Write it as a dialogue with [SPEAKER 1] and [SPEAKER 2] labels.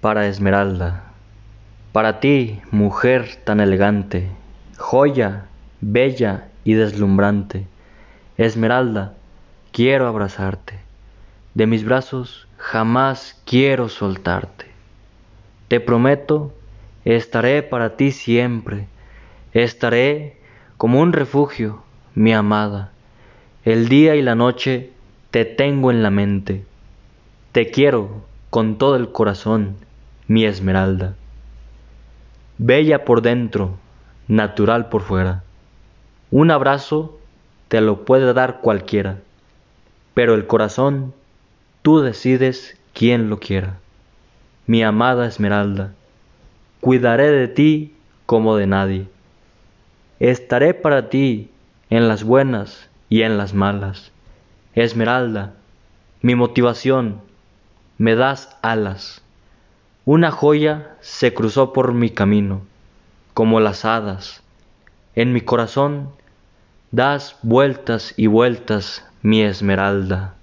[SPEAKER 1] para Esmeralda. Para ti, mujer tan elegante, joya, bella y deslumbrante. Esmeralda, quiero abrazarte. De mis brazos jamás quiero soltarte. Te prometo, estaré para ti siempre. Estaré como un refugio, mi amada. El día y la noche te tengo en la mente. Te quiero con todo el corazón, mi esmeralda. Bella por dentro, natural por fuera. Un abrazo te lo puede dar cualquiera, pero el corazón tú decides quién lo quiera. Mi amada esmeralda, cuidaré de ti como de nadie. Estaré para ti en las buenas y en las malas. Esmeralda, mi motivación, me das alas. Una joya se cruzó por mi camino, como las hadas. En mi corazón das vueltas y vueltas, mi esmeralda.